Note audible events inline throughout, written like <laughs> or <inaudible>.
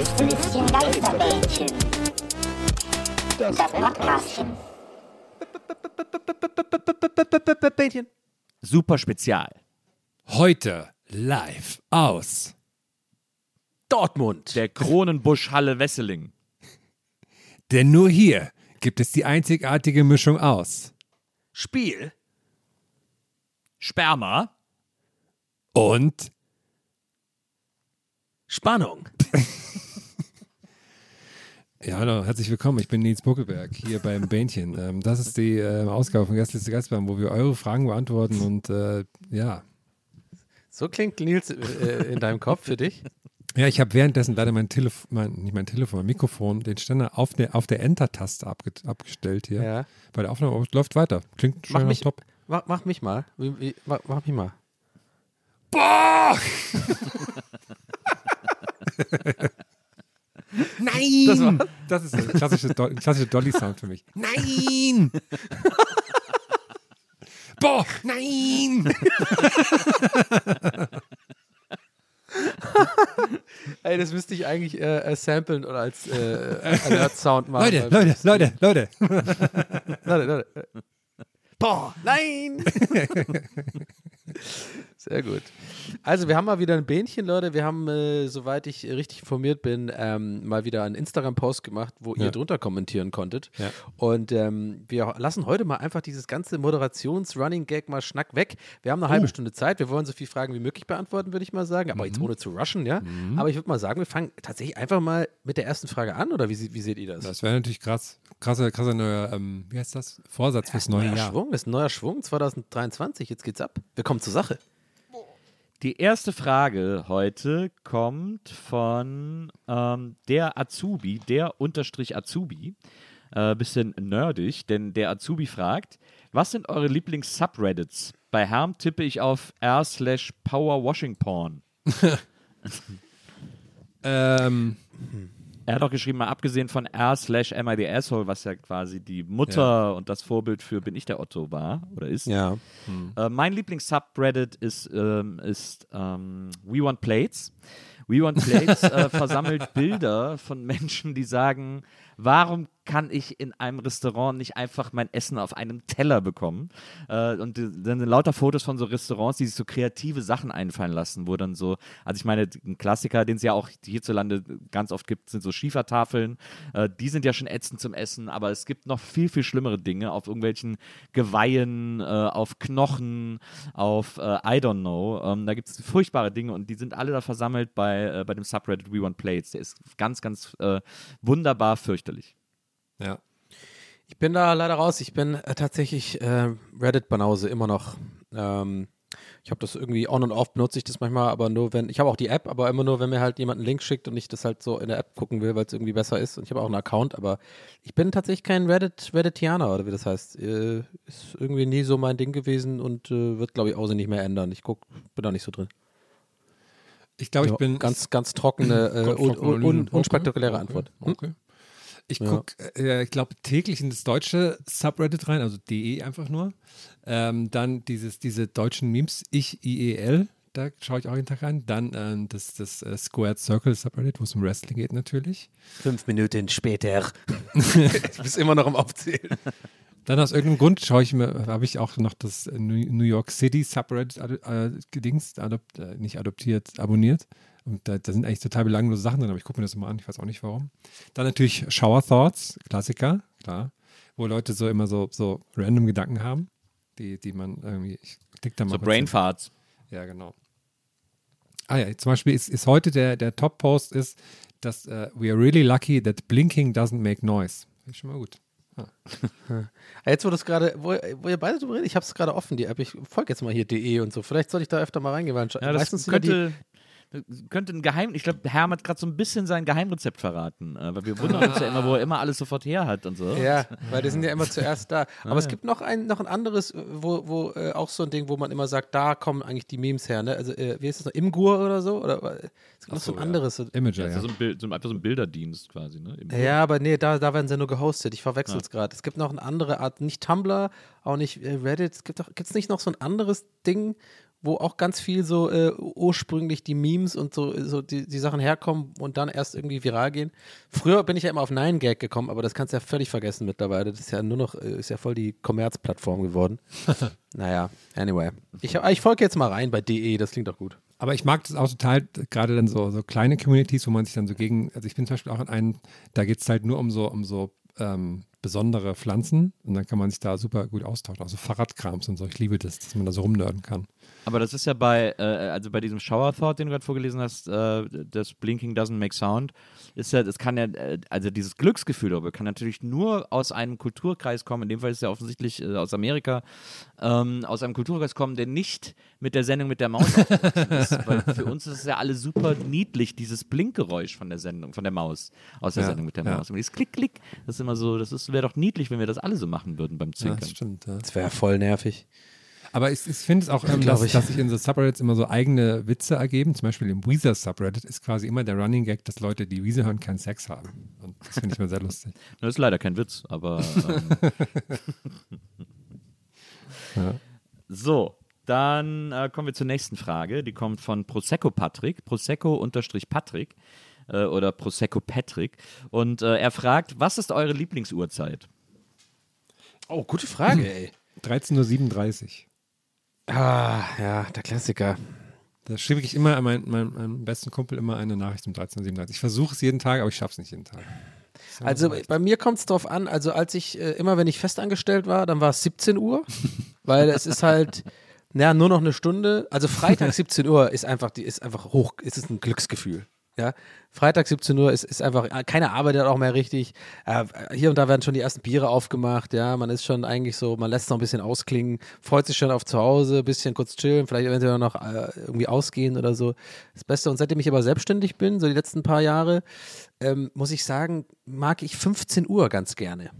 Gästelistchen Geisterbällchen. Das Podcastchen. Bähnchen. Super Spezial. Heute live aus Dortmund. Der Kronenbusch Halle Wesseling. <laughs> Denn nur hier gibt es die einzigartige Mischung aus Spiel. Sperma. und Spannung. <laughs> ja, hallo, herzlich willkommen. Ich bin Nils Buckelberg hier beim Bähnchen. Ähm, das ist die äh, Ausgabe von Gastliste Geistbahn, wo wir eure Fragen beantworten und äh, ja. So klingt Nils äh, in deinem Kopf für dich? Ja, ich habe währenddessen leider mein Telefon, mein, nicht mein Telefon, mein Mikrofon, den Ständer auf der, auf der Enter-Taste abge, abgestellt hier. Ja. Bei der Aufnahme läuft weiter. Klingt Mach schon mich, top. mach, mach mich mal. Mach, mach mich mal. <laughs> Nein! Das war's? Das ist ein klassischer, Do klassischer Dolly-Sound für mich. Nein! <laughs> Boah, nein! <laughs> Ey, das müsste ich eigentlich äh, äh, samplen oder als äh, Alert-Sound machen. Leute, Leute, Leute, Leute. Leute, Leute. Boah, nein! <laughs> Sehr gut. Also, wir haben mal wieder ein Bähnchen, Leute. Wir haben, äh, soweit ich richtig informiert bin, ähm, mal wieder einen Instagram-Post gemacht, wo Ja. ihr drunter kommentieren konntet. Ja. Und ähm, wir lassen heute mal einfach dieses ganze Moderations-Running-Gag mal schnack weg. Wir haben eine halbe Stunde Zeit. Wir wollen so viele Fragen wie möglich beantworten, würde ich mal sagen. Aber jetzt ohne zu rushen, ja. Aber ich würde mal sagen, wir fangen tatsächlich einfach mal mit der ersten Frage an. Oder wie, wie seht ihr das? Das wäre natürlich krass. Krasser, krasser neuer, ähm, wie heißt das? Vorsatz fürs neue neuer Jahr. Schwung, das ist ein neuer Schwung 2023. Jetzt geht's ab. Wir kommen zur Sache. Die erste Frage heute kommt von ähm, der Azubi, der Unterstrich Azubi. Äh, bisschen nerdig, denn der Azubi fragt, was sind eure Lieblings-Subreddits? Bei Herm tippe ich auf r slash powerwashingporn. <laughs> Ähm, Er hat auch geschrieben, mal abgesehen von r slash am I the asshole, was ja quasi die Mutter Ja. und das Vorbild für Bin ich der Otto war oder ist. Ja. Äh, mein Lieblings-Subreddit ist, ähm, ist ähm, We Want Plates. We Want Plates äh, <laughs> versammelt Bilder von Menschen, die sagen, warum kann ich in einem Restaurant nicht einfach mein Essen auf einem Teller bekommen? Äh, und dann sind lauter Fotos von so Restaurants, die sich so kreative Sachen einfallen lassen, wo dann so, also ich meine, ein Klassiker, den es ja auch hierzulande ganz oft gibt, sind so Schiefertafeln. Äh, die sind ja schon ätzend zum Essen, aber es gibt noch viel, viel schlimmere Dinge auf irgendwelchen Geweihen, äh, auf Knochen, auf äh, I don't know. Ähm, da gibt es furchtbare Dinge und die sind alle da versammelt bei, äh, bei dem Subreddit We Want Plates. Der ist ganz, ganz äh, wunderbar fürchterlich. Ja. Ich bin da leider raus. Ich bin äh, tatsächlich äh, Reddit-Banause immer noch. Ähm, ich habe das irgendwie on und off benutze ich das manchmal, aber nur wenn, ich habe auch die App, aber immer nur, wenn mir halt jemand einen Link schickt und ich das halt so in der App gucken will, weil es irgendwie besser ist. Und ich habe auch einen Account, aber ich bin tatsächlich kein Reddit, Redditianer oder wie das heißt. Äh, ist irgendwie nie so mein Ding gewesen und äh, wird, glaube ich, auch so nicht mehr ändern. Ich guck, bin da nicht so drin. Ich glaube, ich bin ganz, ganz trockene, <laughs> äh, un, un, un, unspektakuläre Okay, Antwort. Okay. okay. Ich gucke, äh, ich glaube, täglich in das deutsche Subreddit rein, also DE einfach nur. Ähm, dann dieses, diese deutschen Memes, ich IEL, da schaue ich auch jeden Tag rein. Dann ähm, das, das äh, Squared Circle Subreddit, wo es um Wrestling geht natürlich. Fünf Minuten später. <laughs> du bist immer noch am Aufzählen. Dann aus irgendeinem Grund schaue ich mir, habe ich auch noch das New York City Subreddit äh, gedingst, adopt, äh, nicht adoptiert, abonniert. Und da, da, sind eigentlich total belanglose Sachen drin, aber ich gucke mir das immer an, ich weiß auch nicht warum. Dann natürlich Shower Thoughts, Klassiker, klar, wo Leute so immer so, so random Gedanken haben, die, die man irgendwie, ich klick da mal. So Brainfarts. Ja, genau. Ah ja, zum Beispiel ist, ist heute der, der Top-Post ist, dass uh, we are really lucky that blinking doesn't make noise. Ist schon mal gut. Ah. <laughs> Jetzt, wo das gerade, wo, wo, ihr beide drüber redet, ich habe es gerade offen, die App. Ich folge jetzt mal hier de und so. Vielleicht sollte ich da öfter mal reingehen, weil ja, das könnte, könnte ein Geheim, ich glaube, Herm hat gerade so ein bisschen sein Geheimrezept verraten, äh, weil wir wundern uns ja immer, wo er immer alles sofort her hat und so. Ja, weil die sind ja immer zuerst da. <laughs> Aber ah, es gibt noch ein, noch ein anderes, wo, wo äh, auch so ein Ding, wo man immer sagt, da kommen eigentlich die Memes her, ne? Also, äh, wie heißt das noch? Imgur oder so? Oder äh, es gibt noch so, ein anderes. Ja. Imager, ja. ja. So ein Bild, so einfach so ein Bilderdienst quasi, ne? Imgur. Ja, aber nee, da, da werden sie nur gehostet. Ich verwechsel es ja. gerade. Es gibt noch eine andere Art, nicht Tumblr, auch nicht äh, Reddit. Es gibt es nicht noch so ein anderes Ding, wo auch ganz viel so äh, ursprünglich die Memes und so, so die, die Sachen herkommen und dann erst irgendwie viral gehen. Früher bin ich ja immer auf 9gag gekommen, aber das kannst du ja völlig vergessen mittlerweile. Das ist ja nur noch, äh, ist ja voll die Kommerzplattform geworden. <laughs> naja, anyway. Ich, ich folge jetzt mal rein bei DE, das klingt doch gut. Aber ich mag das auch total, gerade dann so, so kleine Communities, wo man sich dann so gegen, also ich bin zum Beispiel auch in einem, da geht es halt nur um so, um so ähm, besondere Pflanzen und dann kann man sich da super gut austauschen. Also Fahrradkrams und so. Ich liebe das, dass man da so rumnörden kann. Aber das ist ja bei, äh, also bei diesem Shower Thought, den du gerade vorgelesen hast, äh, das Blinking doesn't make sound, ist ja, das kann ja, äh, also dieses Glücksgefühl darüber kann natürlich nur aus einem Kulturkreis kommen, in dem Fall ist es ja offensichtlich äh, aus Amerika, ähm, aus einem Kulturkreis kommen, der nicht mit der Sendung mit der Maus <laughs> ist. Weil für uns ist es ja alle super niedlich, dieses Blinkgeräusch von der Sendung, von der Maus, aus der ja, Sendung mit der ja. Maus. Und dieses Klick, Klick, das ist immer so, das wäre doch niedlich, wenn wir das alle so machen würden beim Zwinkern. Ja, das stimmt. Ja. Das wäre voll nervig. Aber ich, ich finde es auch, ähm, dass, dass, sich in so Subreddits immer so eigene Witze ergeben. Zum Beispiel im Weezer Subreddit ist quasi immer der Running Gag, dass Leute, die Weezer hören, keinen Sex haben. Und das finde ich mal sehr lustig. <laughs> Das ist leider kein Witz, aber. Ähm <laughs> ja. So, dann äh, kommen wir zur nächsten Frage. Die kommt von Prosecco Patrick. Prosecco-Patrick äh, oder Prosecco Patrick. Und äh, er fragt: Was ist eure Lieblingsuhrzeit? Oh, gute Frage, <laughs> ey. 13.37 Uhr. Ah, ja, der Klassiker. Da schreibe ich immer an meinen, meinen, meinen, besten Kumpel immer eine Nachricht um 13.37 Uhr. Ich versuche es jeden Tag, aber ich schaffe es nicht jeden Tag. Also bei mir kommt es darauf an, also als ich, äh, immer wenn ich festangestellt war, dann war es 17 Uhr, <laughs> weil es ist halt, naja, nur noch eine Stunde. Also Freitag 17 Uhr ist einfach, die ist einfach hoch, ist es ein Glücksgefühl. Ja, Freitag 17 Uhr ist, ist einfach, keine arbeitet auch mehr richtig. Äh, hier und da werden schon die ersten Biere aufgemacht. Ja, man ist schon eigentlich so, man lässt noch ein bisschen ausklingen, freut sich schon auf zu Hause, ein bisschen kurz chillen, vielleicht eventuell noch äh, irgendwie ausgehen oder so. Das Beste. Und seitdem ich aber selbstständig bin, so die letzten paar Jahre, ähm, muss ich sagen, mag ich 15 Uhr ganz gerne.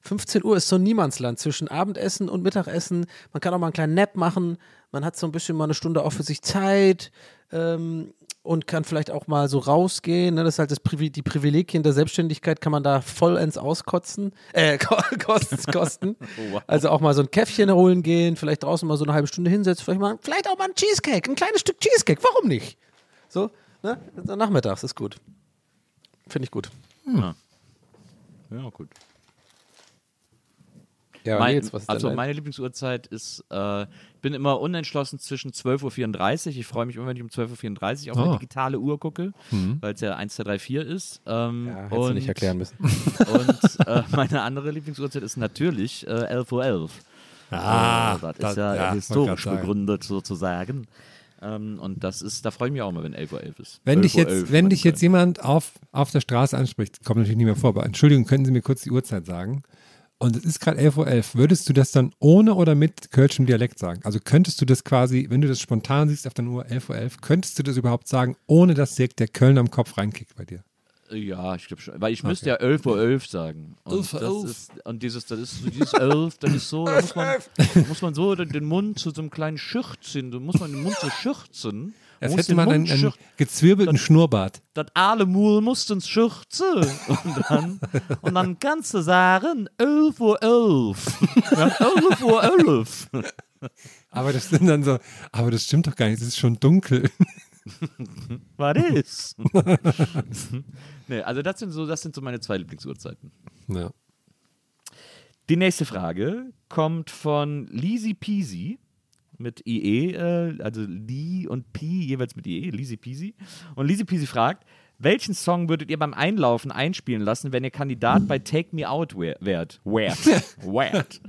15 Uhr ist so ein Niemandsland zwischen Abendessen und Mittagessen. Man kann auch mal einen kleinen Nap machen. Man hat so ein bisschen mal eine Stunde auch für sich Zeit. Ähm, und kann vielleicht auch mal so rausgehen. Ne? Das ist halt das Privi die Privilegien der Selbstständigkeit, kann man da vollends auskotzen, äh, <laughs> kosten. <laughs> oh, wow. Also auch mal so ein Käffchen holen gehen, vielleicht draußen mal so eine halbe Stunde hinsetzen, vielleicht, mal, vielleicht auch mal ein Cheesecake, ein kleines Stück Cheesecake, warum nicht? So, ne? Nachmittags ist gut. Finde ich gut. Hm. Ja. ja, gut. Ja, mein, Nils, also meine Lieblingsuhrzeit ist, äh, ich bin immer unentschlossen zwischen 12.34 Uhr. Ich freue mich immer, wenn ich um 12.34 Uhr auf oh. eine digitale Uhr gucke, mhm. weil es ja 1, 2, 3, 4 ist. Ähm, ja, hättest und, nicht erklären müssen. <laughs> Und äh, meine andere Lieblingsuhrzeit ist natürlich äh, 11.11 Uhr. 11. Ah, das, das ist ja, ja historisch begründet sozusagen. Ähm, und das ist, da freue ich mich auch mal, wenn 11.11 Uhr 11 ist. Wenn dich jetzt, 11, wenn dich jetzt jemand auf, auf der Straße anspricht, kommt natürlich nicht mehr vor, aber Entschuldigung, können Sie mir kurz die Uhrzeit sagen? Und es ist gerade 11.11 Uhr, .11. würdest du das dann ohne oder mit kölschem Dialekt sagen? Also könntest du das quasi, wenn du das spontan siehst auf der Uhr 11.11 Uhr, .11, könntest du das überhaupt sagen, ohne dass direkt der Köln am Kopf reinkickt bei dir? Ja, ich glaube schon. Weil ich okay. müsste ja 11.11 Uhr 11 sagen. Und, 11 das ist, und dieses, das ist so dieses 11, das ist so, da <laughs> muss man, muss man so den Mund zu so einem kleinen Schürzen, da muss man den Mund so schürzen. Als hätte man einen, einen gezwirbelten das, Schnurrbart. Das alle Mul mussten schürzen. Und dann, und dann kannst du sagen, 11 Uhr 11. 11 Uhr 11. Aber das sind dann so, aber das stimmt doch gar nicht, es ist schon dunkel. <laughs> Was ist? <laughs> nee, also das sind so, das sind so meine zwei Lieblingsuhrzeiten. Ja. Die nächste Frage kommt von Lisi Peasy mit IE, äh, also Lee und P jeweils mit IE, Lisi Peasy. Und Lisi Peasy fragt, welchen Song würdet ihr beim Einlaufen einspielen lassen, wenn ihr Kandidat bei Take Me Out wär- wärt? Wärt. <laughs> Wärt.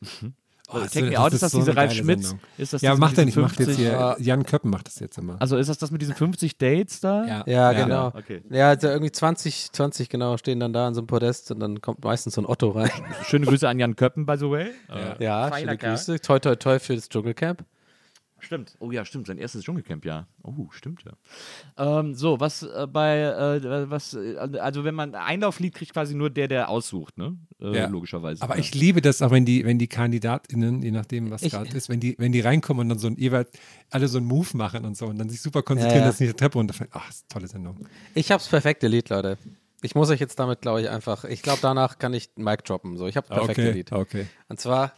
<laughs> Oh, das Take ist- Me Out, ist das so diese Ralf Schmitz? Sendung. Ist das Ja, macht er nicht, diesen macht jetzt 50 hier, Jan Köppen macht das jetzt immer. Also ist das das mit diesen 50 Dates da? Ja. Ja, Ja. genau. Okay. Ja, also irgendwie 20, 20 genau stehen dann da an so einem Podest und dann kommt meistens so ein Otto rein. <laughs> Schöne Grüße an Jan Köppen, by the way. Äh, Ja, schöne. Grüße. Toi, toi, toi für das Dschungelcamp. Stimmt. Oh ja, stimmt. Sein erstes Dschungelcamp-Jahr. Oh, stimmt ja. Ähm, so, was äh, bei, äh, was, äh, also wenn man Einlauflied kriegt quasi nur der, der aussucht, ne? Äh, Ja. Logischerweise. Aber ja. ich liebe das auch, wenn die, wenn die KandidatInnen, je nachdem, was gerade ist, wenn die, wenn die reinkommen und dann so ein jeweils alle so einen Move machen und so und dann sich super konzentrieren, Ja, ja. dass sie nicht die Treppe runterfallen. Ach, ist eine tolle Sendung. Ich hab's perfekte Lied, Leute. Ich muss euch jetzt damit, glaube ich, einfach. Ich glaube, danach kann ich Mic droppen. So, ich habe das perfekte Okay, Lied. okay. Und zwar.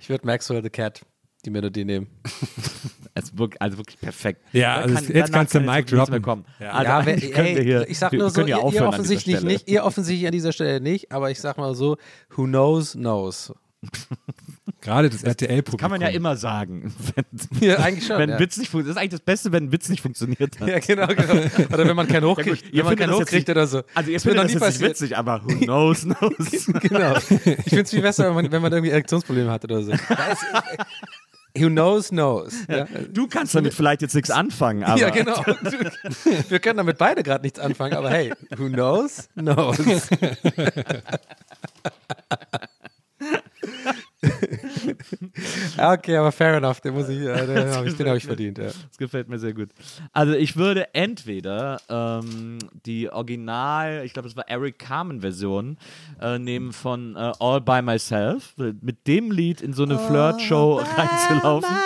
Ich würde Maxwell the Cat die Melodie nehmen. <laughs> Also wirklich, also wirklich perfekt. Ja, also kann- jetzt kannst du mehr droppen. kommen. Ja. Also ja, wir ey, hier, ich sag nur so, ihr, ihr offensichtlich nicht, ihr offensichtlich an dieser Stelle nicht, aber ich sag mal so, who knows, knows. <laughs> Gerade das RTL-Publikum. Kann man ja immer sagen. <laughs> Wenn, Ja, eigentlich schon. wenn ja. Witz nicht funktioniert. Das ist eigentlich das Beste, wenn ein Witz nicht funktioniert hat. Ja, genau, genau. Oder wenn man keinen <laughs> Ja, hochkriegt, ihr wenn man keinen jetzt hochkriegt oder so. Also findet noch das nie jetzt nicht passiert. witzig, aber who knows, knows. <laughs> genau. Ich finde es viel besser, wenn man, wenn man irgendwie Erektionsprobleme hat oder so. Who knows, knows. Ja, Du kannst damit vielleicht jetzt nichts anfangen, aber ja genau. Wir können damit beide gerade nichts anfangen, aber hey, who knows, knows. Ja, <laughs> okay, aber fair enough, den muss ich, äh, den habe ich, den hab ich verdient. Ja. Das gefällt mir sehr gut. Also ich würde entweder ähm, die Original, ich glaube, das war Eric Carmen-Version, äh, nehmen von äh, All By Myself, mit dem Lied in so eine Flirt-Show reinzulaufen.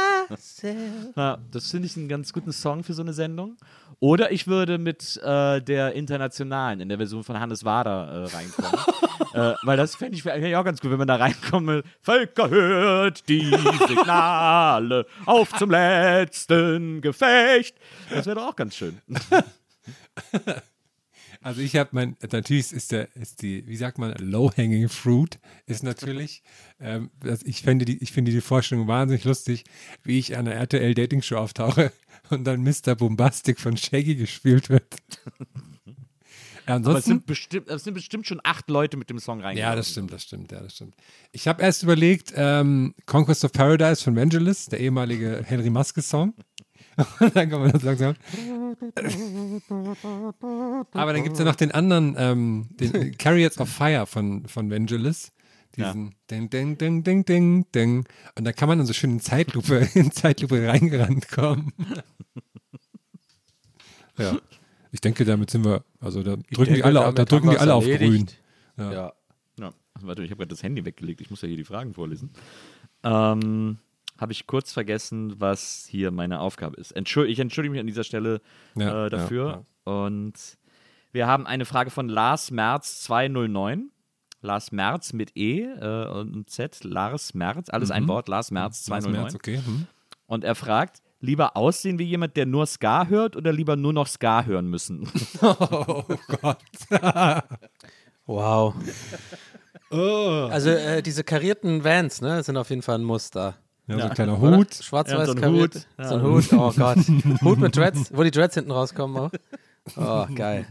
Ja, das finde ich einen ganz guten Song für so eine Sendung. Oder ich würde mit äh, der internationalen, in der Version von Hannes Wader äh, reinkommen. <laughs> äh, weil das fände ich, fänd ich auch ganz gut, wenn man da reinkommt Völker hört die Signale auf zum letzten Gefecht. Das wäre doch auch ganz schön. <laughs> Also ich habe mein, natürlich ist der, ist die, wie sagt man, low-hanging fruit ist natürlich, <laughs> ähm, das, ich finde die, ich finde die Vorstellung wahnsinnig lustig, wie ich an einer RTL Dating Show auftauche <laughs> und dann Mr. Bombastic von Shaggy gespielt wird. Ja, <laughs> Aber es ansonsten, sind, bestimmt, es sind bestimmt schon acht Leute mit dem Song reingegangen. ja, das stimmt, das stimmt, ja, das stimmt. Ich habe erst überlegt, ähm, Conquest of Paradise von Vangelis, der ehemalige Henry Maske Song. Und <laughs> dann kann man das langsam. Aber dann gibt es ja noch den anderen, ähm, den Chariots of Fire von, von Vangelis. Diesen Ding, Ding, Ding, Ding, Ding, Ding. Und da kann man dann so schön in Zeitlupe, <laughs> in Zeitlupe reingerannt kommen. <laughs> ja. Ich denke, damit sind wir, also da drücken die denke, alle, damit da drücken die alle auf grün. Ja. Ja. Ja. Warte, ich habe gerade das Handy weggelegt. Ich muss ja hier die Fragen vorlesen. Ähm, habe ich kurz vergessen, was hier meine Aufgabe ist. Entschuld, ich entschuldige mich an dieser Stelle Ja, äh, dafür. ja, Und wir haben eine Frage von Lars Merz 209. Lars Merz mit E äh, und Z. Lars Merz, alles ein Wort. Lars Merz Lars 209. Merz, okay. Hm. Und er fragt, lieber aussehen wie jemand, der nur Ska hört oder lieber nur noch Ska hören müssen? <laughs> Oh Gott. <laughs> Wow. Also äh, diese karierten Vans, ne, sind auf jeden Fall ein Muster. Ja, so ein kleiner? Hut. Schwarz-weiß Ja, so ein. Hut. So ein Hut, oh Gott. Hut mit Dreads, wo die Dreads hinten rauskommen auch. Oh, geil.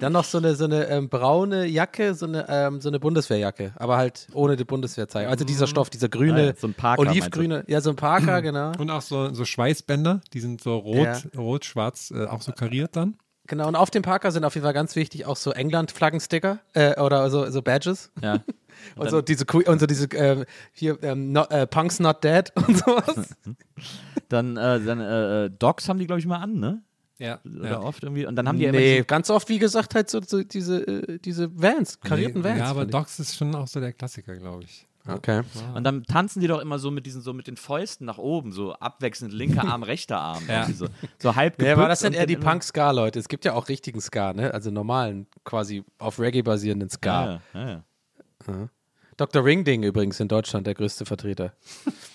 Dann noch so eine, so eine ähm, braune Jacke, so eine, ähm, so eine Bundeswehrjacke, aber halt ohne die Bundeswehrzeichen. Also dieser Stoff, dieser grüne, Ah ja, so ein Parker, olivgrüne, ja, so ein Parker, <clears throat> genau. Und auch so, so Schweißbänder, die sind so rot, rot, schwarz, äh, auch so kariert dann. Genau, und auf dem Parker sind auf jeden Fall ganz wichtig auch so England-Flaggensticker äh, oder so, so Badges. Ja. <laughs> Und, so diese, und so diese ähm, hier, ähm, not, äh, Punks Not Dead <laughs> und sowas. <laughs> Dann, äh, dann äh, äh, Docs haben die, glaube ich, mal an, ne? Ja. Oder oft irgendwie. Und dann haben die ja immer nee, ganz oft, wie gesagt, halt so, so diese, äh, diese Vans, karierten Vans. Ja, aber. Docs ist schon auch so der Klassiker, glaube ich. Okay. Und dann tanzen die doch immer so mit diesen, so mit den Fäusten nach oben, so abwechselnd linker Arm, rechter Arm. Ja. So, so halb Ja, aber das sind eher die Punk-Ska-Leute. Es gibt ja auch richtigen Ska, ne? Also normalen, quasi auf Reggae basierenden Ska. Ja, ja, ja. Dr. Ringding übrigens in Deutschland der größte Vertreter.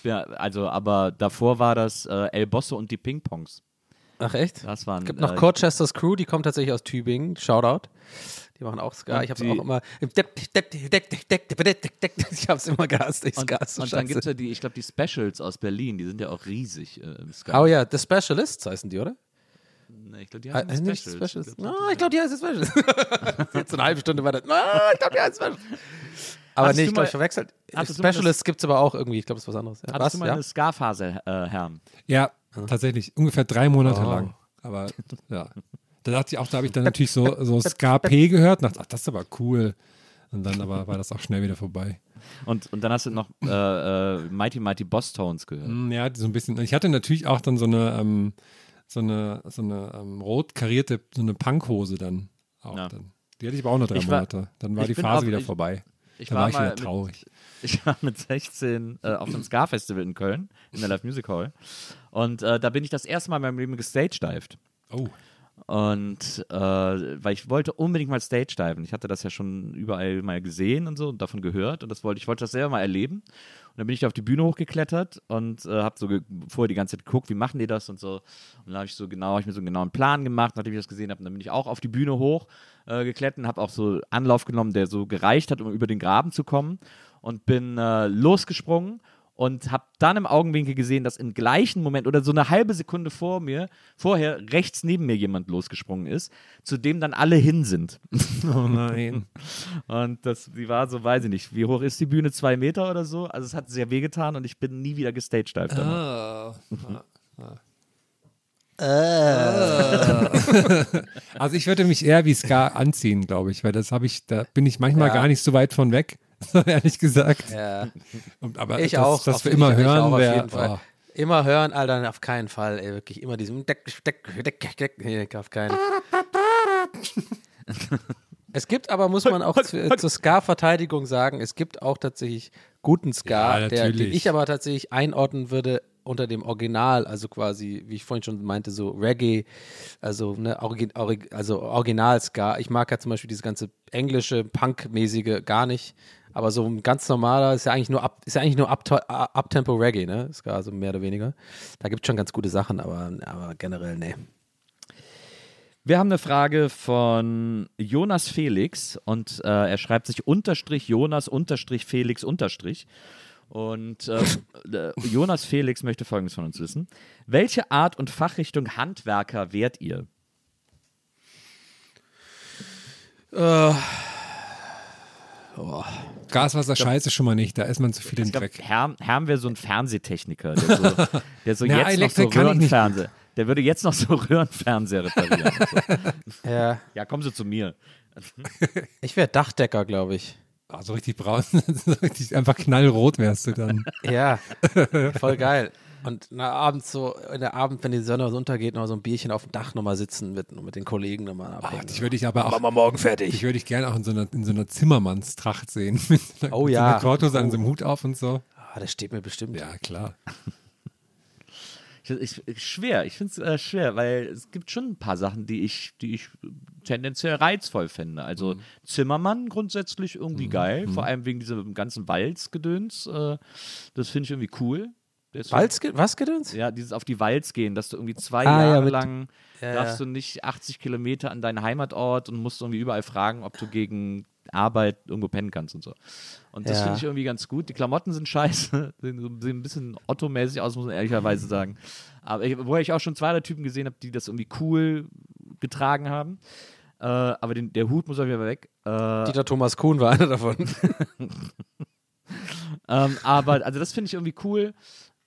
Ja, also, aber davor war das äh, El Bosso und die Ping-Pongs. Ach echt? Das waren. Es gibt noch äh, Corchester's Crew, die kommt tatsächlich aus Tübingen. Shoutout. Die machen auch Ska. Und Ich hab's die- auch immer. Ich hab's immer gehasst. Ich Und, so und dann gibt es ja die, ich glaube, die Specials aus Berlin, die sind ja auch riesig äh, im Ska. Oh ja, The Specialists heißen die, oder? Nee, ich glaube, die Äh, heißen nicht Specials. Specialists. Ich No, glaub, glaube, die heißen Specialists. Jetzt eine halbe Stunde weiter. No, ich glaube, die heißen Specialists. Aber Hattest nee, ich glaube, ich verwechselt. Specialists gibt es aber auch irgendwie. Ich glaube, es ist was anderes. Ja. Hattest Was? du mal Ja? eine Ska-Phase, äh, Herm? Ja, tatsächlich. Ungefähr drei Monate Oh. lang. Aber ja. Da dachte ich auch, da habe ich dann natürlich so, so <laughs> Ska-P gehört und dachte, ach, das ist aber cool. Und dann aber war das auch schnell wieder vorbei. Und, und dann hast du noch äh, äh, Mighty Mighty Boss Tones gehört. Mm, Ja, so ein bisschen. Ich hatte natürlich auch dann so eine, ähm, so eine, so eine ähm, rot karierte, so eine Punkhose dann auch. Ja. Dann. Die hatte ich aber auch noch drei war- Monate. Dann war die Phase auch- wieder ich- vorbei. Ich Dann war war ich mal wieder mit- traurig. <laughs> Ich war mit 16 äh, auf dem Ska-Festival in Köln, in der Live Music Hall. Und äh, da bin ich das erste Mal in meinem Leben gestagedived. Oh. Und äh, weil ich wollte unbedingt mal Stage diven. Ich hatte das ja schon überall mal gesehen und so und davon gehört. Und das wollte, ich wollte das selber mal erleben. Und dann bin ich da auf die Bühne hochgeklettert und äh, habe so vorher die ganze Zeit geguckt, wie machen die das und so. Und dann habe ich so genau, hab ich mir so einen genauen Plan gemacht, nachdem ich das gesehen habe. Und dann bin ich auch auf die Bühne hoch äh, und habe auch so Anlauf genommen, der so gereicht hat, um über den Graben zu kommen. Und bin äh, losgesprungen und habe dann im Augenwinkel gesehen, dass im gleichen Moment oder so eine halbe Sekunde vor mir, vorher rechts neben mir jemand losgesprungen ist, zu dem dann alle hin sind. <laughs> Oh nein. Und das, die war so, weiß ich nicht, wie hoch ist die Bühne? Zwei Meter oder so? Also es hat sehr wehgetan und ich bin nie wieder gestagedived. danach. Ah. <laughs> Also ich würde mich eher wie Ska anziehen, glaube ich, weil das habe ich, da bin ich manchmal Ja. gar nicht so weit von weg, <laughs> ehrlich gesagt. Ja. Und, aber Ich das, auch. Das auf- wir immer hören, auch auf wär- oh. Immer hören, Alter, auf keinen Fall. Ey, wirklich immer diesem Deck, Deck, Deck, Deck, Deck. Nee, auf keinen. Es gibt aber, muss man auch zu, zur Ska-Verteidigung sagen, es gibt auch tatsächlich guten Ska, Ja, der, den ich aber tatsächlich einordnen würde unter dem Original, also quasi, wie ich vorhin schon meinte, so Reggae, also, ne, Origi Orig also Original-Ska. Ich mag ja zum Beispiel dieses ganze englische, Punk-mäßige gar nicht. Aber so ein ganz normaler ist ja eigentlich nur ab, ist ja eigentlich nur Upto- Uptempo Reggae, ne? Ska, also mehr oder weniger. Da gibt es schon ganz gute Sachen, aber, aber generell, ne. Wir haben eine Frage von Jonas Felix und äh, er schreibt sich unterstrich Jonas unterstrich Felix unterstrich. Und äh, äh, Jonas Felix möchte Folgendes von uns wissen. Welche Art und Fachrichtung Handwerker wärt ihr? Gaswasser scheiße schon mal nicht, da ist man zu viel im Dreck. Herm, Herm wäre so ein Fernsehtechniker, der so, der so <laughs> Na, jetzt noch so. Röhrenfernseher, der würde jetzt noch so Röhrenfernseher reparieren. so. <laughs> Ja. Ja, kommen Sie zu mir. Ich wäre Dachdecker, glaube ich. Ah, so richtig braun, <laughs> so richtig einfach knallrot wärst du dann. Ja, voll geil. Und na, abends so, in der Abend, wenn die Sonne so untergeht, noch so ein Bierchen auf dem Dach nochmal sitzen mit, mit den Kollegen nochmal abhängen. dich würde ich aber auch, Machen wir morgen fertig. dich würde ich gerne auch in so einer, in so einer Zimmermannstracht sehen. <laughs> Mit so einer, Oh mit ja. So einer Korthose an so einem Hut auf und so. Ah, das steht mir bestimmt. Ja, klar. Ich, ich, schwer, ich finde es äh, schwer, weil es gibt schon ein paar Sachen, die ich, die ich tendenziell reizvoll fände. Also Mhm. Zimmermann grundsätzlich irgendwie geil, vor allem wegen diesem ganzen Walzgedöns. Äh, das finde ich irgendwie cool. Walz, was gedöns? Ja, dieses auf die Walz gehen, dass du irgendwie zwei Ah, ja, Jahre mit- lang Ja, darfst ja. du nicht 80 Kilometer an deinen Heimatort und musst irgendwie überall fragen, ob du gegen Arbeit irgendwo pennen kannst und so. Und das Ja. finde ich irgendwie ganz gut. Die Klamotten sind scheiße, <laughs> sehen, sehen ein bisschen Otto-mäßig aus, muss man ehrlicherweise sagen. Aber ich, wo ich auch schon zwei der Typen gesehen habe, die das irgendwie cool getragen haben. Äh, aber den, der Hut muss auf jeden Fall weg. Äh, Dieter Thomas Kuhn war einer davon. <laughs> Ähm, aber, also das finde ich irgendwie cool.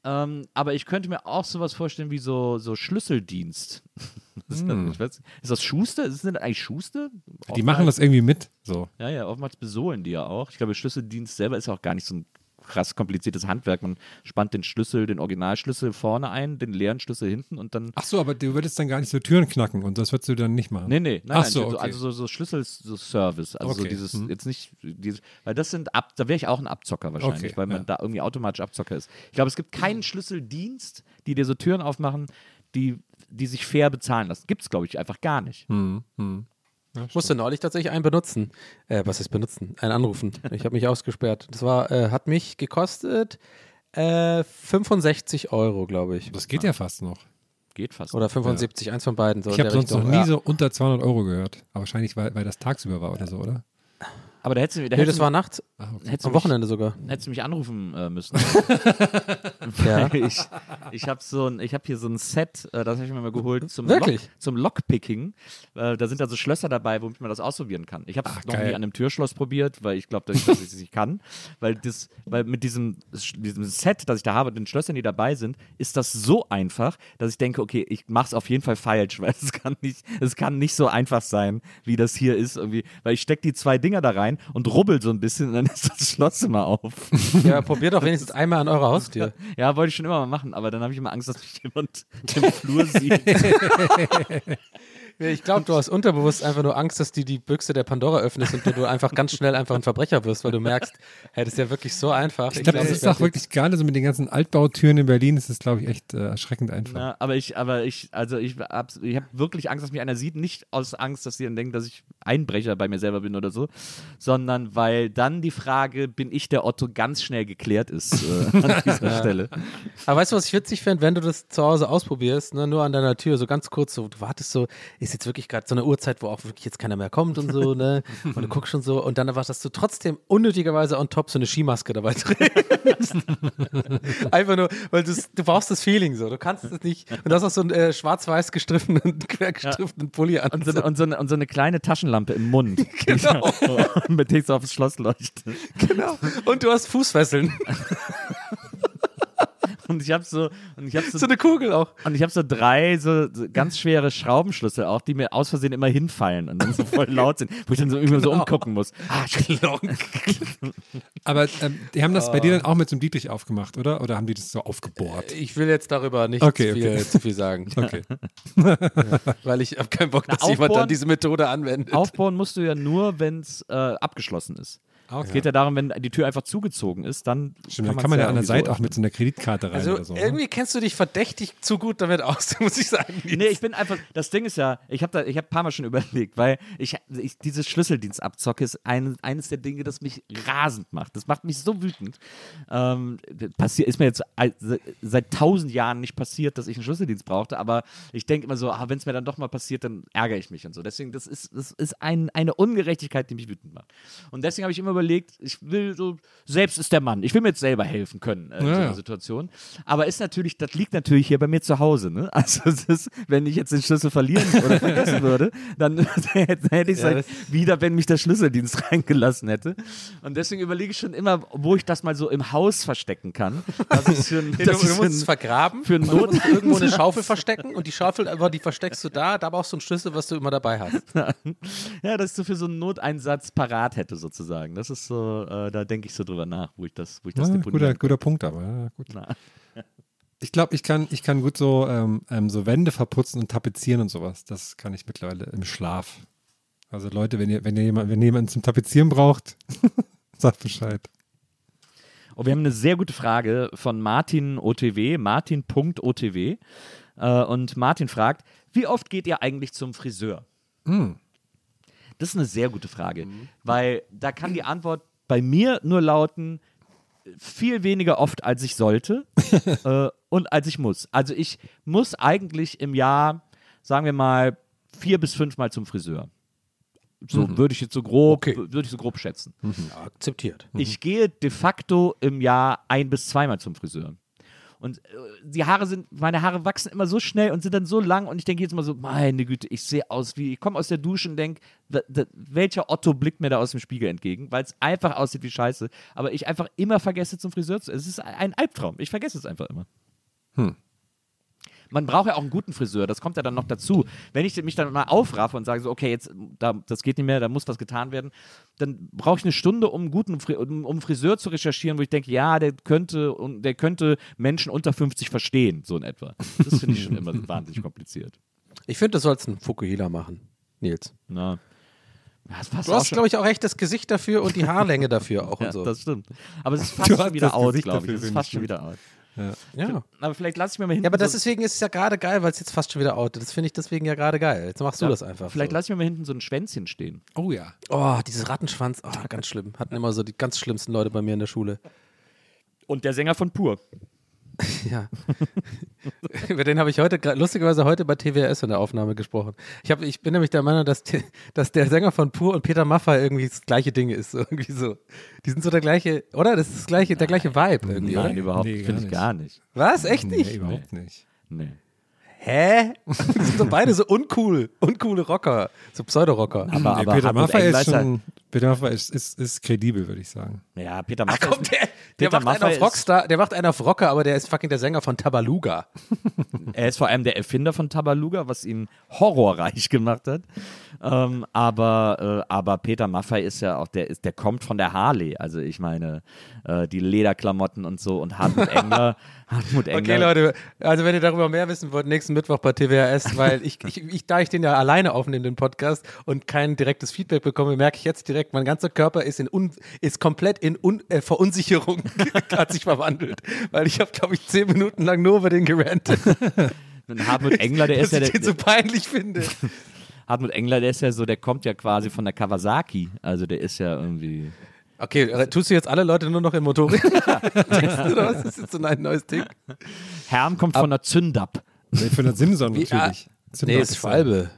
Ähm, aber ich könnte mir auch sowas vorstellen wie so, so Schlüsseldienst. <laughs> Das ist, ich weiß, ist das Schuster? Ist das eigentlich Schuster? Die machen das irgendwie mit. So. Ja, ja, oftmals besohlen die ja auch. Ich glaube, Schlüsseldienst selber ist auch gar nicht so ein krass kompliziertes Handwerk. Man spannt den Schlüssel, den Originalschlüssel vorne ein, den leeren Schlüssel hinten und dann. Ach so, aber du würdest dann gar nicht so Türen knacken und das würdest du dann nicht machen. Nee, nee, nein, Ach nein, so, so, okay. also so, so Schlüsselservice. Also so Okay, dieses, hm. jetzt nicht, dieses, weil das sind, ab, da wäre ich auch ein Abzocker wahrscheinlich, Okay, weil man ja. da irgendwie automatisch Abzocker ist. Ich glaube, es gibt keinen Schlüsseldienst, die dir so Türen aufmachen, die, die sich fair bezahlen lassen. Gibt es, glaube ich, einfach gar nicht. Hm, hm. Ich musste neulich tatsächlich einen benutzen. Äh, was ist benutzen? Einen anrufen. Ich habe mich <laughs> ausgesperrt. Das war, äh, hat mich gekostet äh, 65 Euro, glaube ich. Das geht ja fast noch. Geht fast. Oder 75, eins von beiden. So Ich habe sonst noch Richtung. nie Ja. so unter 200 Euro gehört. Aber wahrscheinlich, weil, weil das tagsüber war oder so, oder? Aber da hättest du, da Nee, hättest das war nachts, Ah, hättest am mich- Wochenende sogar. Hättest du mich anrufen äh, müssen. <laughs> Ja. <laughs> ich ich habe so ein, ich habe hier so ein Set, äh, das habe ich mir mal geholt zum Wirklich? Lock, zum Lockpicking. Äh, da sind also Schlösser dabei, womit man das ausprobieren kann. Ich habe es noch geil. nie an einem Türschloss probiert, weil ich glaube, dass ich es nicht kann, weil das, weil mit diesem, diesem Set, das ich da habe, den Schlössern, die dabei sind, ist das so einfach, dass ich denke, okay, ich mache es auf jeden Fall falsch, <laughs> weil es kann nicht, es kann nicht so einfach sein, wie das hier ist irgendwie, weil ich stecke die zwei Dinger da rein und rubbel so ein bisschen und dann <laughs> ist das Schloss immer auf. ja, probiert doch wenigstens einmal an eurer Haustür. Ja, wollte ich schon immer mal machen, aber dann habe ich immer Angst, dass mich jemand <laughs> im Flur sieht. <laughs> Ich glaube, du hast unterbewusst einfach nur Angst, dass du die Büchse der Pandora öffnest und du einfach ganz schnell einfach ein Verbrecher wirst, weil du merkst, hey, das ist ja wirklich so einfach. Ich glaube, glaub, das ist auch wirklich gerade so mit den ganzen Altbautüren in Berlin, ist es, glaube ich, echt äh, erschreckend einfach. Na, aber ich, aber ich, also ich habe ich hab wirklich Angst, dass mich einer sieht, nicht aus Angst, dass sie dann denken, dass ich Einbrecher bei mir selber bin oder so, sondern weil dann die Frage, bin ich der Otto, ganz schnell geklärt ist äh, <laughs> an dieser Stelle. Aber weißt du, was ich witzig finde, wenn du das zu Hause ausprobierst, ne, nur an deiner Tür, so ganz kurz, so, du wartest so, ist jetzt wirklich gerade so eine Uhrzeit, wo auch wirklich jetzt keiner mehr kommt und so, ne? <laughs> Und du guckst schon so und dann erwartest du trotzdem unnötigerweise on top so eine Skimaske dabei trägst. <laughs> Einfach nur, weil du brauchst das Feeling so, du kannst es nicht. Und du hast auch so einen äh, schwarz-weiß gestriffenen, <laughs> quer gestriffenen Pulli an. Und so, eine, und, so eine, und so eine kleine Taschenlampe im Mund, genau. mit der so aufs Schloss leuchte. genau. Und du hast Fußfesseln. Und ich habe so, und ich habe so, so eine Kugel auch. und ich habe so drei so, so ganz schwere Schraubenschlüssel auch, die mir aus Versehen immer hinfallen und dann so voll laut sind, wo ich dann so immer so Genau. umgucken muss. Ah, <laughs> Aber ähm, die haben das bei dir dann auch mit so einem Dietrich aufgemacht, oder? Oder haben die das so aufgebohrt? Ich will jetzt darüber nicht Okay, zu, viel, okay. zu viel sagen, <laughs> Okay. weil ich habe keinen Bock, dass Na, jemand aufbohren- dann diese Methode anwendet. Aufbauen musst du ja nur, wenn es äh, abgeschlossen ist. Okay. Es geht ja darum, wenn die Tür einfach zugezogen ist, dann Stimmt, dann man's kann man ja an der irgendwie so Seite auch mit so einer Kreditkarte rein Also oder so. ne? irgendwie kennst du dich verdächtig zu gut damit aus, <laughs> muss ich sagen. Nee, ich bin einfach, das Ding ist ja, ich habe da, ich habe ein paar Mal schon überlegt, weil ich, ich diese Schlüsseldienstabzocke ist ein, eines der Dinge, das mich rasend macht. Das macht mich so wütend. Ähm, passiert, ist mir jetzt seit tausend Jahren nicht passiert, dass ich einen Schlüsseldienst brauchte, aber ich denke immer so, ah, wenn es mir dann doch mal passiert, dann ärgere ich mich und so. Deswegen, das ist, das ist ein, eine Ungerechtigkeit, die mich wütend macht. Und deswegen habe ich immer überlegt, ich will so, selbst ist der Mann, ich will mir jetzt selber helfen können äh, in Ja, so einer ja. Situation. Aber ist natürlich, das liegt natürlich hier bei mir zu Hause. Ne? <laughs> Also ist, wenn ich jetzt den Schlüssel verlieren oder vergessen würde, dann <laughs> hätte ich es Ja, halt wieder, wenn mich der Schlüsseldienst <laughs> reingelassen hätte. Und deswegen überlege ich schon immer, wo ich das mal so im Haus verstecken kann. Dass ich für, ein- du, dass du für musst es vergraben, für Not- du irgendwo eine Schaufel verstecken und die Schaufel, aber die versteckst du da, da brauchst du einen Schlüssel, was du immer dabei hast. ja, dass so für so einen Noteinsatz parat hätte sozusagen. Das ist so, äh, da denke ich so drüber nach, wo ich das, wo ich das deponieren guter, guter Punkt, aber ja, gut. Na. <laughs> Ich glaube, ich kann, ich kann gut so, ähm, ähm, so Wände verputzen und tapezieren und sowas. Das kann ich mittlerweile im Schlaf. Also Leute, wenn ihr, wenn ihr jemand, wenn ihr jemanden zum Tapezieren braucht, <laughs> sagt Bescheid. Oh, wir haben eine sehr gute Frage von Martin OTW, martin.otw. Äh, und Martin fragt, wie oft geht ihr eigentlich zum Friseur? Das ist eine sehr gute Frage, weil da kann die Antwort bei mir nur lauten, viel weniger oft, als ich sollte <laughs> äh, und als ich muss. Also ich muss eigentlich im Jahr, sagen wir mal, vier bis fünfmal zum Friseur. So würde ich jetzt so grob, Okay. würde ich so grob schätzen. Ja, akzeptiert. Ich gehe de facto im Jahr ein bis zweimal zum Friseur. Und äh, die Haare sind, meine Haare wachsen immer so schnell und sind dann so lang und ich denke jetzt mal so, meine Güte, ich sehe aus wie, ich komme aus der Dusche und denke, welcher Otto blickt mir da aus dem Spiegel entgegen, weil es einfach aussieht wie Scheiße. Aber ich einfach immer vergesse zum Friseur zu. Es ist ein Albtraum. Ich vergesse es einfach immer. Man braucht ja auch einen guten Friseur, das kommt ja dann noch dazu. Wenn ich mich dann mal aufraffe und sage so, okay, jetzt, da, das geht nicht mehr, da muss was getan werden, dann brauche ich eine Stunde, um einen guten um, um Friseur zu recherchieren, wo ich denke, ja, der könnte, der könnte Menschen unter 50 verstehen, so in etwa. Das finde ich schon immer wahnsinnig kompliziert. Ich finde, du sollst einen Fukuhila machen, Nils. Na. Das Du hast, glaube ich, auch echt das Gesicht dafür und die Haarlänge dafür auch <laughs> ja, und so. das stimmt. Aber es ist Du fast hast schon wieder das Gesicht glaube ich. Es ist fast schon wieder out. Ja. Aber vielleicht lasse ich mir mal hinten Ja, aber so, das deswegen ist es ja gerade geil, weil es jetzt fast schon wieder out. Das finde ich deswegen ja gerade geil. Jetzt machst du das einfach. Vielleicht so. lasse ich mir mal hinten so ein Schwänzchen stehen. Oh ja. Oh, dieses Rattenschwanz. Oh, ganz schlimm. Hatten immer so die ganz schlimmsten Leute bei mir in der Schule. Und der Sänger von Pur. <laughs> Ja. Über den habe ich heute, lustigerweise heute bei TWS in der Aufnahme gesprochen. Ich, hab, ich bin nämlich der Meinung, dass, dass der Sänger von Pur und Peter Maffay irgendwie das gleiche Ding ist. So, <laughs> irgendwie so. Die sind so der gleiche, oder? Das ist das gleiche, der gleiche Vibe irgendwie, Nein, oder? überhaupt Nee, finde gar ich nicht. gar nicht. Was? Echt Nee, nicht? überhaupt nicht. Nee. Hä? <laughs> Die sind doch beide so uncool. Uncoole Rocker. So Pseudo-Rocker. Aber, Nee, aber Peter Maffay ist ist halt- schon, Peter Maffay ist, ist, ist kredibel, würde ich sagen. Ja, Peter Ach Maffay komm, ist, der, der Peter macht einen Maffay auf ist- Rockstar, der macht einen auf Rocker, aber der ist fucking der Sänger von Tabaluga. <laughs> Er ist vor allem der Erfinder von Tabaluga, was ihn horrorreich gemacht hat. Ähm, aber, äh, aber Peter Maffay ist ja auch, der ist, der kommt von der Harley. Also ich meine, äh, die Lederklamotten und so und Hartmut <laughs> Engler. Hartmut Engler. Okay, Leute, also wenn ihr darüber mehr wissen wollt, nächsten Mittwoch bei TWRS, weil ich, ich, ich da ich den ja alleine aufnehme, den Podcast, und kein direktes Feedback bekomme, merke ich jetzt direkt, mein ganzer Körper ist, in un, ist komplett in un, äh, Verunsicherung, <laughs> hat sich verwandelt. Weil ich habe, glaube ich, zehn Minuten lang nur über den gerantet, <laughs> Und Hartmut Engler, der ist ja der, den so peinlich finde. <laughs> Hartmut Engler, der ist ja so, der kommt ja quasi von der Kawasaki. Also der ist ja irgendwie. Okay, äh, tust du jetzt alle Leute nur noch in Motorik? <laughs> testen oder was? Das ist jetzt so ein neues Ding. Herm kommt von der Zündab. Nee, für den Simson Wie- natürlich. Simson Nee, ist Schwalbe.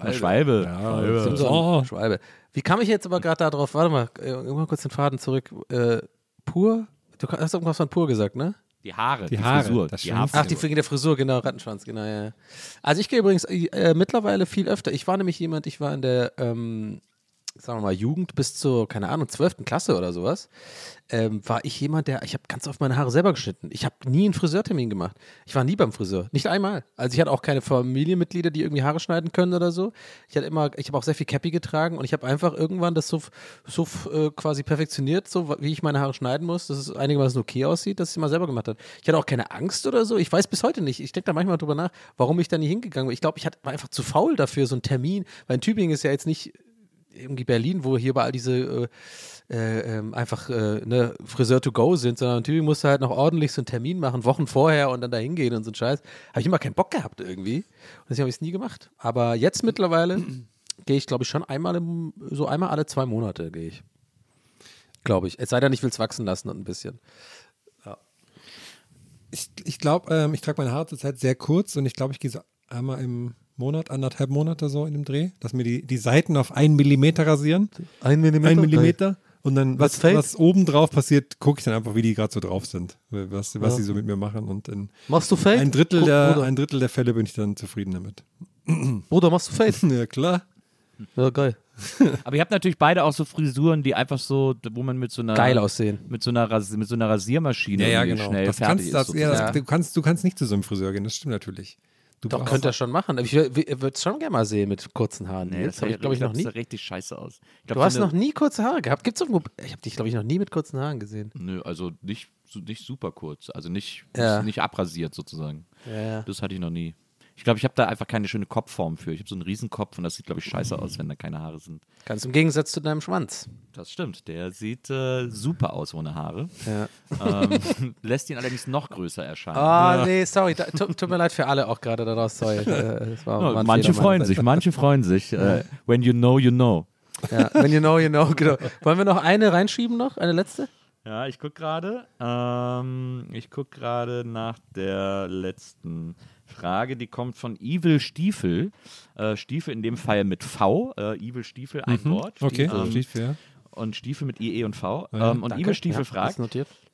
Eine Schwalbe. Schwalbe. Simson, Oh. Schwalbe. Wie kam ich jetzt aber gerade da drauf? Warte mal, äh, mal kurz den Faden zurück. Äh, pur? Du hast irgendwas von pur gesagt, ne? Die Haare, die, Die Haare, Frisur. das die. Ach, die wegen der Frisur, genau, Rattenschwanz, genau, ja. ja. Also ich gehe übrigens äh, mittlerweile viel öfter. Ich war nämlich jemand, ich war in der, ähm, sagen wir mal, Jugend bis zur, keine Ahnung, 12. Klasse oder sowas, ähm, war ich jemand, der, ich habe ganz oft meine Haare selber geschnitten. Ich habe nie einen Friseurtermin gemacht. Ich war nie beim Friseur, nicht einmal. Also ich hatte auch keine Familienmitglieder, die irgendwie Haare schneiden können oder so. Ich hatte immer, ich habe auch sehr viel Cappy getragen und ich habe einfach irgendwann das so, so äh, quasi perfektioniert, so wie ich meine Haare schneiden muss, dass es einigermaßen okay aussieht, dass ich es mal selber gemacht habe. Ich hatte auch keine Angst oder so. Ich weiß bis heute nicht. Ich denke da manchmal drüber nach, warum ich da nie hingegangen bin. Ich glaube, ich war einfach zu faul dafür, so einen Termin. Weil in Tübingen ist ja jetzt nicht irgendwie Berlin, wo hier überall diese äh, äh, ähm, einfach äh, ne, Friseur to go sind, sondern Tübingen musst du halt noch ordentlich so einen Termin machen, Wochen vorher und dann da hingehen und so ein Scheiß. Habe ich immer keinen Bock gehabt irgendwie. Und deswegen habe ich es nie gemacht. Aber jetzt mittlerweile <clears throat> gehe ich, glaube ich, schon einmal im, so einmal alle zwei Monate gehe ich. Glaube ich. Es sei denn, ich will es wachsen lassen und ein bisschen. Ich, ich glaube, ähm, ich trage meine Haare zurzeit sehr kurz und ich glaube, ich gehe so einmal im Monat, anderthalb Monate so in dem Dreh, dass mir die, die Seiten auf einen Millimeter rasieren. Ein Millimeter? Ein Millimeter. Und dann, was, Was was oben drauf passiert, gucke ich dann einfach, wie die gerade so drauf sind. Was, was sie so mit mir machen. Und in Machst du Fade? ein Drittel, Bru- der, Bruder, ein Drittel der Fälle bin ich dann zufrieden damit. <clears throat> Bruder, machst du Fade? Ja, klar. Ja, geil. <laughs> Aber ihr habt natürlich beide auch so Frisuren, die einfach so, wo man mit so einer Geil aussehen. mit so einer, Ras mit so einer Rasiermaschine irgendwie schnell Das fertig kannst, ist. das, ja, das, du, kannst, du kannst nicht zu so einem Friseur gehen, das stimmt natürlich. Du Doch, brauchst- könnt ihr schon machen. Ich würde es schon gerne mal sehen mit kurzen Haaren. Nee, Nils. das habe ich, glaube ich, noch nie. Das richtig scheiße aus. Glaub, Du hast noch nie kurze Haare gehabt. Gibt's irgendwo? Ich habe dich, glaube ich, noch nie mit kurzen Haaren gesehen. Nö, also nicht, nicht super kurz. Also nicht, Ja. nicht, abrasiert sozusagen. Ja. Das hatte ich noch nie. Ich glaube, ich habe da einfach keine schöne Kopfform für. Ich habe so einen Riesenkopf und das sieht, glaube ich, scheiße aus, wenn da keine Haare sind. Ganz im Gegensatz zu deinem Schwanz. Das stimmt. Der sieht äh, super aus ohne Haare. Ja. ähm, <laughs> lässt ihn allerdings noch größer erscheinen. Ah, nee, sorry. Da, tut, tut mir leid für alle auch gerade daraus. Sorry. Äh, Ja, ein manche freuen sich, manche freuen sich. Äh, when you know, you know. Ja, when you know, you know. Genau. Wollen wir noch eine reinschieben noch? Eine letzte? Ja, ich gucke gerade. Ähm, ich gucke gerade nach der letzten Frage. Die kommt von Evil Stiefel. Äh, Stiefel in dem Fall mit V. Äh, Evil Stiefel, ein Wort. Okay, Ähm, steht für. und Stiefel mit IE und V. Ja, ähm, und Danke. Evil Stiefel Ja, fragt,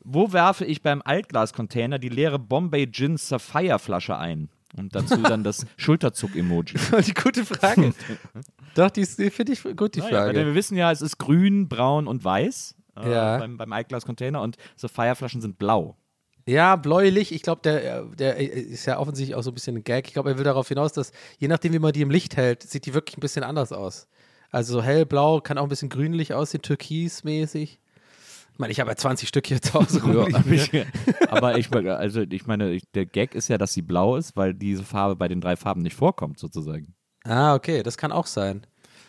wo werfe ich beim Altglascontainer die leere Bombay Gin Sapphire Flasche ein? Und dazu dann das <laughs> Schulterzuck-Emoji. <laughs> Die gute Frage. <laughs> Doch, die, ist- die finde ich gut, die Naja, weil Frage. wir wissen ja, es ist grün, braun und weiß äh, Ja. beim, beim Altglas-Container und Sapphire-Flaschen sind blau. Ja, bläulich. Ich glaube, der, der ist ja offensichtlich auch so ein bisschen ein Gag. Ich glaube, er will darauf hinaus, dass je nachdem, wie man die im Licht hält, sieht die wirklich ein bisschen anders aus. Also so hellblau, kann auch ein bisschen grünlich aussehen, türkismäßig. Ich meine, ich habe ja 20 Stück hier zu Hause <laughs> rumliegen. <laughs> Aber ich, also ich meine, der Gag ist ja, dass sie blau ist, weil diese Farbe bei den drei Farben nicht vorkommt, sozusagen. Ah, okay, das kann auch sein.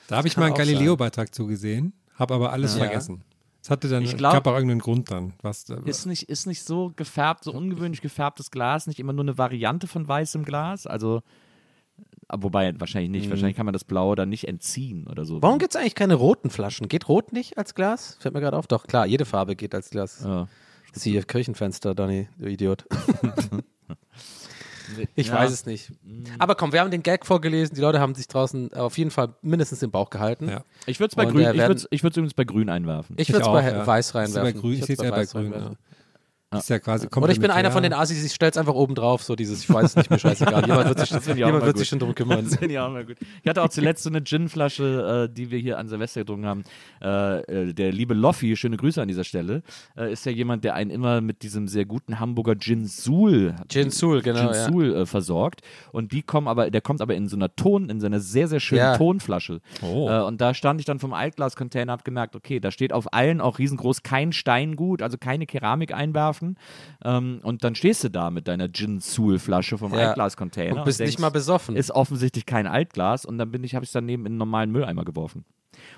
Da habe ich mal einen Galileo-Beitrag zugesehen, habe aber alles Ja. vergessen. Es hatte dann, Ich ich glaub- gab auch irgendeinen Grund dann. Was, da- Ist nicht, ist nicht so gefärbt, so ungewöhnlich gefärbtes Glas, nicht immer nur eine Variante von weißem Glas? Also, äh, wobei wahrscheinlich nicht. Wahrscheinlich kann man das Blaue dann nicht entziehen oder so. Warum gibt es eigentlich keine roten Flaschen? Geht rot nicht als Glas? Fällt mir gerade auf. Doch, klar, jede Farbe geht als Glas. Ja. Das ist hier Kirchenfenster, Donny, du Idiot. <laughs> <laughs> Ich Ja. weiß es nicht. Aber komm, wir haben den Gag vorgelesen. Die Leute haben sich draußen auf jeden Fall mindestens den Bauch gehalten. Ja. Ich würde es bei Und Grün, der ich ich würd's übrigens bei Grün einwerfen. Ich würde es bei ja. Weiß reinwerfen. bei grün, ich sehe es bei grün. Ja. Ist ja quasi Oder ich bin einer von den. Assis, ich stell's einfach oben drauf, so dieses, ich weiß es nicht, mir scheißegal. Jemand wird sich, jemand wird gut. sich schon drum kümmern. Das finde ich auch mal gut. Ich hatte auch zuletzt so eine Gin-Flasche, äh, die wir hier an Silvester getrunken haben. Äh, äh, der liebe Loffi, schöne Grüße an dieser Stelle, äh, ist ja jemand, der einen immer mit diesem sehr guten Hamburger Gin Sul, Gin Sul, genau, Gin ja. Sul äh, versorgt. Und die kommen aber, der kommt aber in so einer Ton, in so einer sehr, sehr schönen Ja. Tonflasche. Oh. Äh, und da stand ich dann vom Altglas-Container, hab gemerkt, okay, da steht auf allen auch riesengroß kein Steingut, also keine Keramik einwerfen. Ähm, und dann stehst du da mit deiner Gin Sul-Flasche vom Ja. Altglas-Container. Und bist nicht denkst, mal besoffen. ist offensichtlich kein Altglas und dann bin ich, habe ich es daneben in einen normalen Mülleimer geworfen.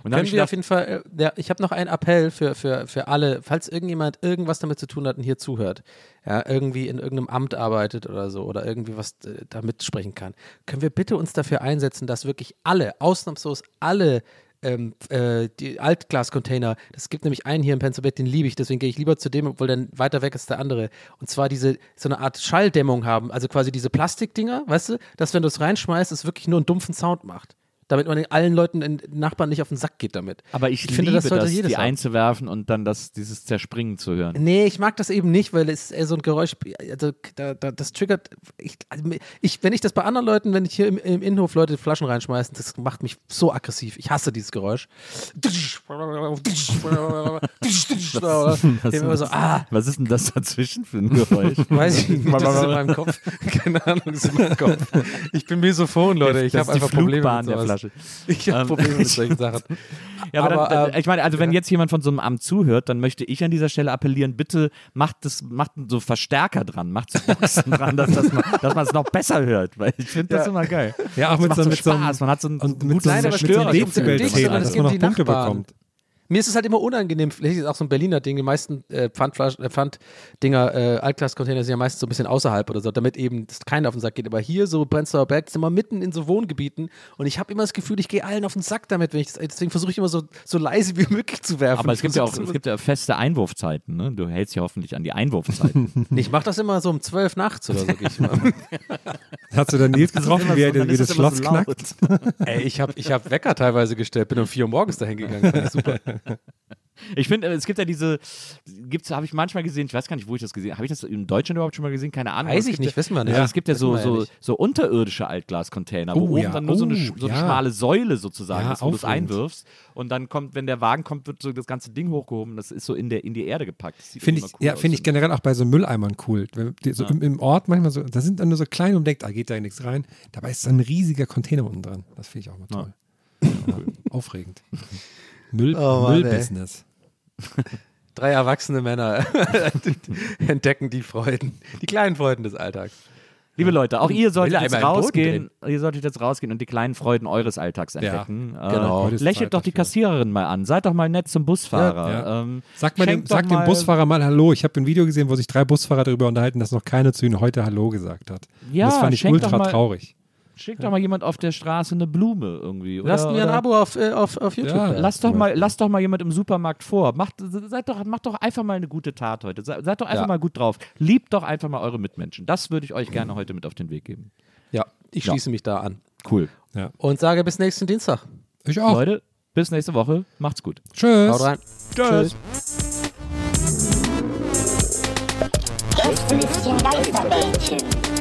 Und Können ich wir auf jeden Fall, äh, ja, ich habe noch einen Appell für, für, für alle, falls irgendjemand irgendwas damit zu tun hat und hier zuhört, ja, irgendwie in irgendeinem Amt arbeitet oder so oder irgendwie was äh, da mitsprechen kann, können wir bitte uns dafür einsetzen, dass wirklich alle, ausnahmslos alle ähm, äh, die Altglas-Container, das gibt nämlich einen hier in Pennsylvania, den liebe ich, deswegen gehe ich lieber zu dem, obwohl dann weiter weg ist der andere. Und zwar diese, so eine Art Schalldämmung haben, also quasi diese Plastikdinger, weißt du, dass wenn du es reinschmeißt, es wirklich nur einen dumpfen Sound macht. Damit man allen Leuten, den Nachbarn nicht auf den Sack geht damit. aber ich, finde, liebe das sollte das, jedes die haben. einzuwerfen und dann das, dieses Zerspringen zu hören. Nee, ich mag das eben nicht, weil es eher so ein Geräusch, also da, da, das triggert, ich, ich, wenn ich das bei anderen Leuten, wenn ich hier im, im Innenhof Leute Flaschen reinschmeißen, das macht mich so aggressiv. Ich hasse dieses Geräusch. Ich bin immer so, ah, Was ist denn das dazwischen für ein Geräusch? <laughs> weiß ich nicht, das ist in <laughs> meinem Kopf. Keine Ahnung, ist in meinem Kopf. Ich bin Mesophon, Leute, ich habe einfach Probleme mit der sowas. Flasche. <laughs> Ich habe Ähm, Probleme mit <laughs> solchen Sachen. <laughs> Ja, aber, Aber, dann, ähm, dann, ich meine, also wenn jetzt jemand von so einem Amt zuhört, dann möchte ich an dieser Stelle appellieren, bitte macht das, macht so Verstärker dran, macht so Boxen dran, dass, dass man es noch besser hört, weil ich finde das immer geil. Ja, auch Das mit so, so Spaß, man hat so ein, und mit so gutes einem das Dezibel dass man noch Punkte bekommt. Mir ist es halt immer unangenehm, vielleicht ist es auch so ein Berliner Ding, die meisten äh, Pfandflaschen, äh, Pfanddinger, äh, Altglas-Container sind ja meistens so ein bisschen außerhalb oder so, damit eben das keiner auf den Sack geht. Aber hier so Prenzlauer Berg sind wir mitten in so Wohngebieten und ich habe immer das Gefühl, ich gehe allen auf den Sack damit, wenn ich das, deswegen versuche ich immer so, so leise wie <laughs> möglich zu werfen. aber es gibt ja auch es gibt ja feste Einwurfzeiten, ne? Du hältst ja hoffentlich an die Einwurfzeiten. <laughs> ich mache das immer so um zwölf nachts oder so. Ich mal. <laughs> Hast du dann Nils getroffen, wie er dann wie ist das immer Schloss so knackt? Ey, ich habe ich hab Wecker teilweise gestellt, bin um vier Uhr morgens dahin gegangen. Super. Ich finde, es gibt ja diese, gibt's, habe ich manchmal gesehen, ich weiß gar nicht, wo ich das gesehen habe. Habe ich das in Deutschland überhaupt schon mal gesehen? Keine Ahnung. Weiß ich nicht, ja, wissen wir nicht. Also es gibt ja so, ja so, so unterirdische Altglascontainer, wo Oh, oben ja. dann nur so eine, Oh, so eine ja. schmale Säule sozusagen Ja, ist, wo du es einwirfst. Und dann kommt, wenn der Wagen kommt, wird so das ganze Ding hochgehoben. Das ist so in, der, in die Erde gepackt. Finde ich, cool ja, finde ich generell auch bei so Mülleimern cool. So Ja. im, im Ort manchmal so, da sind dann nur so klein und denkt, ah, geht da nichts rein. Dabei ist so ein riesiger Container unten dran. Das finde ich auch mal toll. <laughs> Ja, aufregend. <laughs> Müll, Oh. Müllbusiness. <laughs> Drei erwachsene Männer <laughs> entdecken die Freuden, die kleinen Freuden des Alltags. Liebe Leute, auch ihr solltet jetzt rausgehen, ihr solltet jetzt rausgehen und die kleinen Freuden eures Alltags entdecken. Äh, genau. Ist Lächelt doch die. Kassiererin mal an. Seid doch mal nett zum Busfahrer. Ja, ja. Ähm, Sag, mal dem, sag dem Busfahrer mal Hallo. Ich habe ein Video gesehen, wo sich drei Busfahrer darüber unterhalten, dass noch keiner zu ihnen heute Hallo gesagt hat. Ja, und das fand ich ultra mal- traurig. Schickt doch mal jemand auf der Straße eine Blume irgendwie. Oder, Lasst mir ein oder- Abo auf, äh, auf, auf YouTube. Ja, da. Lass doch, mal, lass doch mal jemand im Supermarkt vor. Macht, seid doch, macht doch einfach mal eine gute Tat heute. Seid, seid doch einfach Ja. mal gut drauf. Liebt doch einfach mal eure Mitmenschen. Das würde ich euch gerne heute mit auf den Weg geben. Ja, ich Ja. schließe mich da an. Cool. Und sage bis nächsten Dienstag. Ich auch. Leute, bis nächste Woche. Macht's gut. Tschüss. Haut rein. Tschüss. Gästelistchen Geisterbällchen.